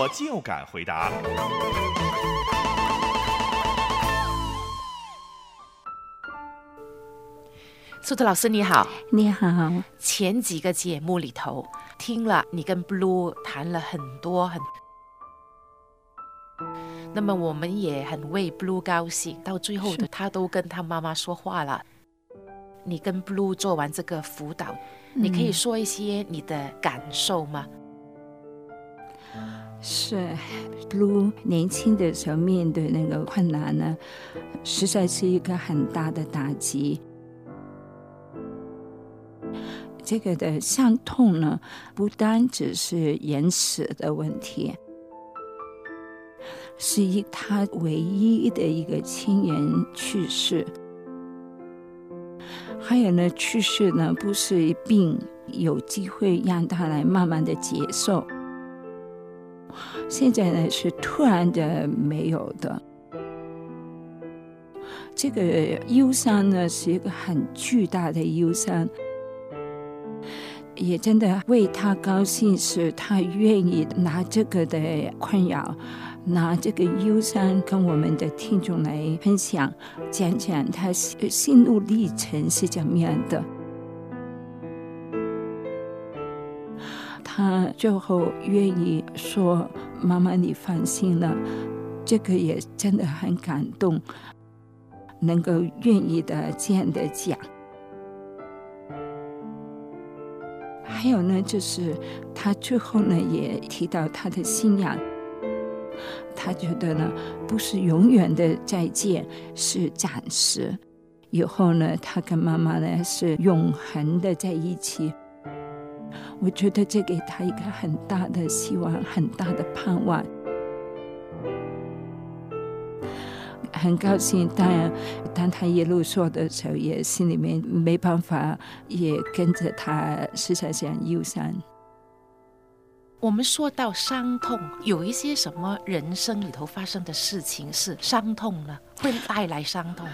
我就敢回答。苏特老师你好，你好，前几个节目里头听了你跟 Blue 谈了很多很，那么我们也很为 Blue 高兴，到最后的他都跟他妈妈说话了。你跟 Blue 做完这个辅导，你可以说一些你的感受吗？是卢年轻的时候面对那个困难呢，实在是一个很大的打击。这个的伤痛呢，不单只是延迟的问题，是一他唯一的一个亲人去世，还有呢，去世呢不是病，有机会让他来慢慢的接受，现在呢是突然的没有的，这个忧伤呢是一个很巨大的忧伤。也真的为他高兴，是他愿意拿这个的困扰，拿这个忧伤跟我们的听众来分享，讲讲他心路历程是怎么样的。他最后愿意说：“妈妈，你放心了。”这个也真的很感动，能够愿意的这样的讲。还有呢，就是他最后呢也提到他的信仰，他觉得呢不是永远的再见，是暂时。以后呢，他跟妈妈呢是永恒的在一起。我觉得这给他一个很大的希望，很大的盼望。很高兴，当然，当他一路说的时候，也心里面没办法，也跟着他时常想忧伤。我们说到伤痛，有一些什么人生里头发生的事情是伤痛呢？会带来伤痛。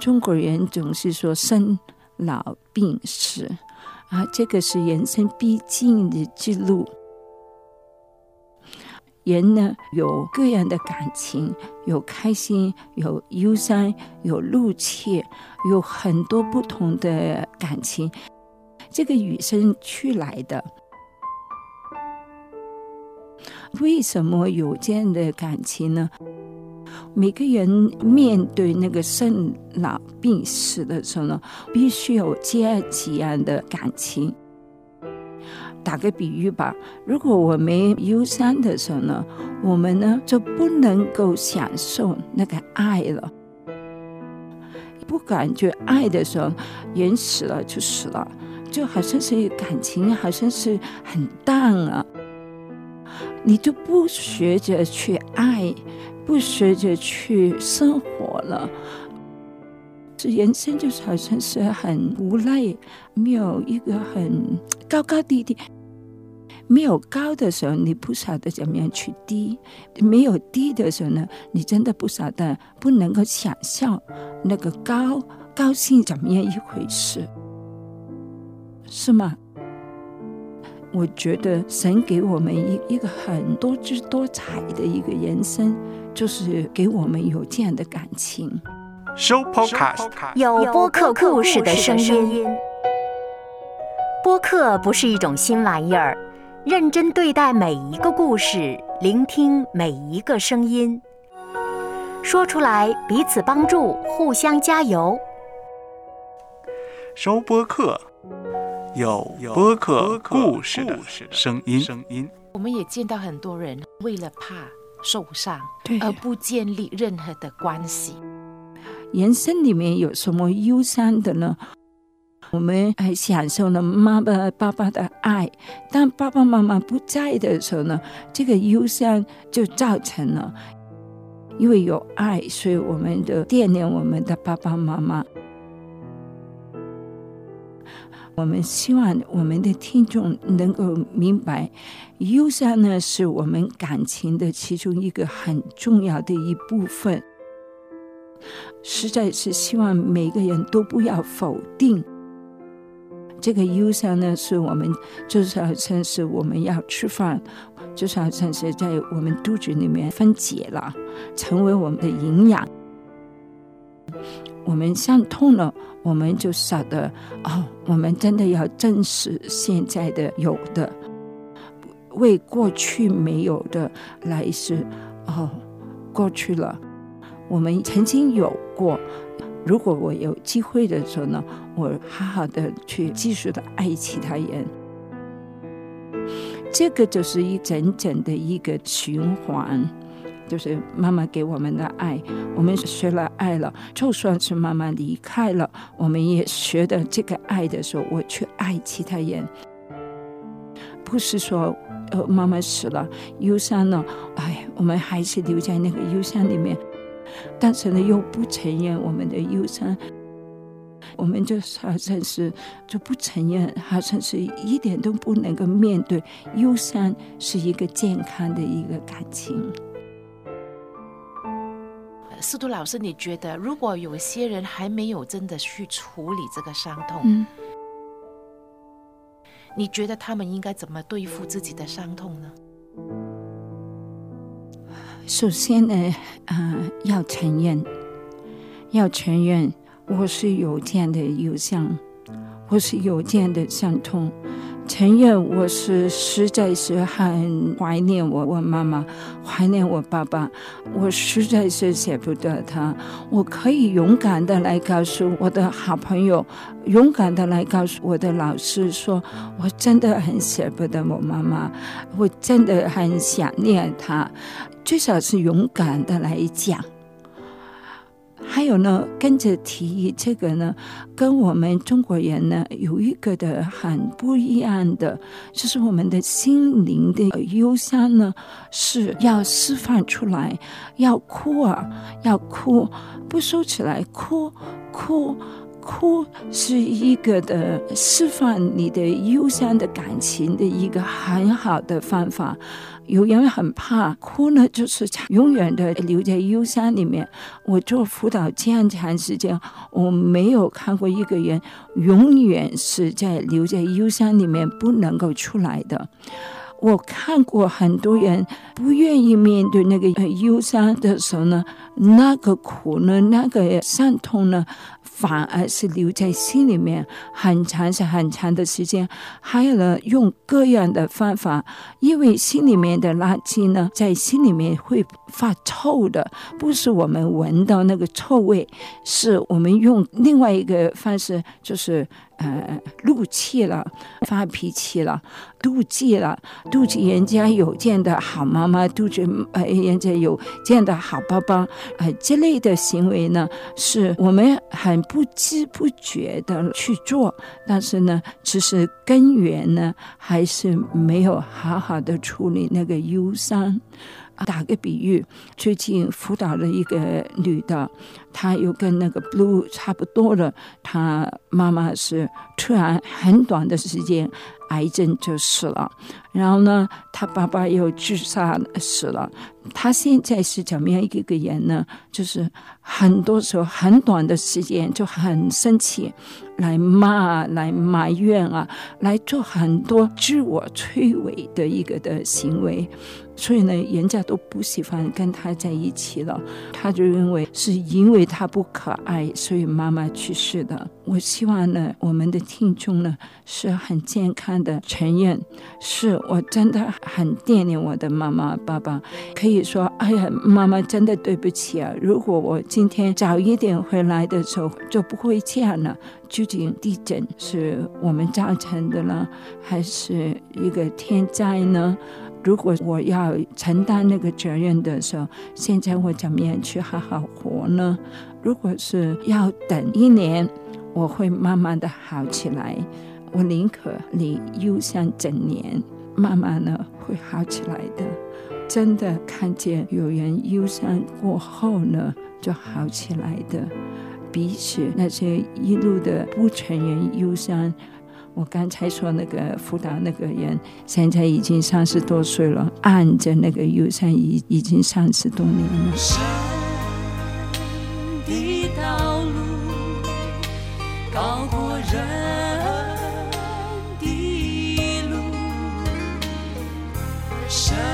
中国人总是说生老病死，啊，这个是人生必经的之路。人呢有各样的感情，有开心，有忧伤，有怒气，有很多不同的感情。这个与生俱来的，为什么有这样的感情呢？每个人面对那个生老病死的时候呢，必须有这样几样的感情。打个比喻吧，如果我们忧伤的时候呢，我们呢就不能够享受那个爱了，不感觉爱的时候，人死了就死了，就好像是感情好像是很淡啊，你就不学着去爱，不学着去生活了，这人生就是好像是很无奈，没有一个很高高低低。没有高的时候，你不晓得怎么样去低；没有低的时候呢，你真的不晓得不能够想象那个高高兴怎么样一回事，是吗？我觉得神给我们一一个很多姿多彩的一个人生，就是给我们有这样的感情。收 Podcast 有播客故事的声音。播客不是一种新玩意儿。认真对待每一个故事，聆听每一个声音，说出来彼此帮助，互相加油。收播客，有播客故事的声音。声音我们也见到很多人为了怕受伤而不建立任何的关系。人生里面有什么忧伤的呢？我们还享受了妈妈、爸爸的爱。当爸爸妈妈不在的时候呢，这个忧伤就造成了，因为有爱，所以我们的惦念我们的爸爸妈妈。我们希望我们的听众能够明白，忧伤呢是我们感情的其中一个很重要的一部分。实在是希望每个人都不要否定这个忧伤呢，是我们就是好像是我们要吃饭，就是好像是在我们肚子里面分解了，成为我们的营养。我们伤痛了，我们就晓得哦，我们真的要正视现在的有的，为过去没有的来世哦，过去了，我们曾经有过。如果我有机会的时候呢，我好好的去继续的爱其他人，这个就是一整整的一个循环。就是妈妈给我们的爱，我们学了爱了，就算是妈妈离开了，我们也学的这个爱的时候，我去爱其他人，不是说呃妈妈死了忧伤了，哎，我们还是留在那个忧伤里面，但是呢又不承认我们的忧伤，我们就好像是就不承认，好像是一点都不能够面对忧伤是一个健康的一个感情。司徒老师，你觉得如果有些人还没有真的去处理这个伤痛，嗯，你觉得他们应该怎么对付自己的伤痛呢？首先呢，呃，要承认，要承认我是有这样的忧伤，我是有这样的伤痛。承认我是实在是很怀念我我妈妈，怀念我爸爸，我实在是舍不得他。我可以勇敢的来告诉我的好朋友，勇敢的来告诉我的老师，说我真的很舍不得我妈妈，我真的很想念她，最少是勇敢的来讲。还有呢，跟着提这个呢，跟我们中国人呢有一个的很不一样的，就是我们的心灵的忧伤呢是要释放出来，要哭啊，要哭，不收起来，哭哭。哭是一个的释放你的忧伤的感情的一个很好的方法。有人很怕哭呢，就是永远的留在忧伤里面。我做辅导这样长时间，我没有看过一个人永远是在留在忧伤里面不能够出来的。我看过很多人不愿意面对那个忧伤的时候呢，那个苦呢，那个伤痛呢。反而是留在心里面很长、是很长的时间。还有呢，用各样的方法，因为心里面的垃圾呢，在心里面会发臭的，不是我们闻到那个臭味，是我们用另外一个方式，就是。呃，怒气了，发脾气了，妒忌了，妒忌人家有这样的好妈妈，妒忌呃人家有这样的好爸爸，呃，这类的行为呢，是我们很不知不觉的去做，但是呢，其实根源呢，还是没有好好的处理那个忧伤。打个比喻，最近辅导了一个女的，她又跟那个 Blue 差不多了，她妈妈是突然很短的时间。癌症就死了，然后呢，他爸爸又自杀死了。他现在是怎么样一个人呢？就是很多时候很短的时间就很生气，来骂、来埋怨啊，来做很多自我摧毁的一个的行为。所以呢，人家都不喜欢跟他在一起了。他就认为是因为他不可爱，所以妈妈去世的。我希望呢，我们的听众呢是很健康。的承认，是我真的很惦念我的妈妈爸爸。可以说，哎呀，妈妈真的对不起啊！如果我今天早一点回来的时候，就不会这样了。究竟地震是我们造成的呢，还是一个天灾呢？如果我要承担那个责任的时候，现在我怎么样去好好活呢？如果是要等一年。我会慢慢的好起来。我宁可你忧伤整年，慢慢的会好起来的。真的看见有人忧伤过后呢，就好起来的。比起那些一路的不承认忧伤，我刚才说那个辅导那个人，现在已经三十多岁了，按着那个忧伤已已经三十多年了。神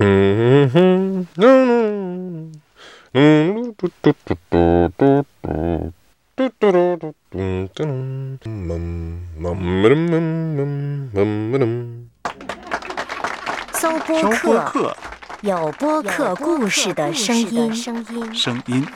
嗯哼，嗯嗯，嘟嘟嘟嘟嘟嘟。嘟嘟嘟嘟嘟嘟嗯嗯嗯嗯嗯搜播搜播客，客，有播客故事的声音。声音。